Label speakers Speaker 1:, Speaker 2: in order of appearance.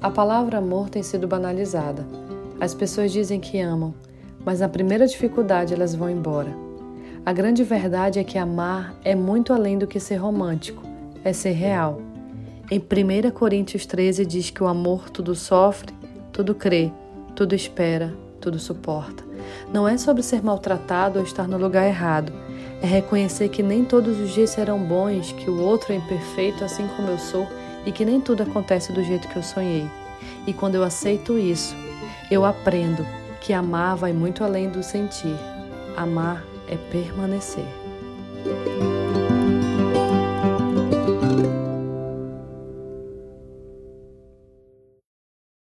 Speaker 1: A palavra amor tem sido banalizada. As pessoas dizem que amam, mas na primeira dificuldade elas vão embora. A grande verdade é que amar é muito além do que ser romântico, é ser real. Em 1 Coríntios 13 diz que o amor tudo sofre, tudo crê, tudo espera, tudo suporta. Não é sobre ser maltratado ou estar no lugar errado. É reconhecer que nem todos os dias serão bons, que o outro é imperfeito assim como eu sou e que nem tudo acontece do jeito que eu sonhei. E quando eu aceito isso, eu aprendo que amar vai muito além do sentir. Amar é permanecer.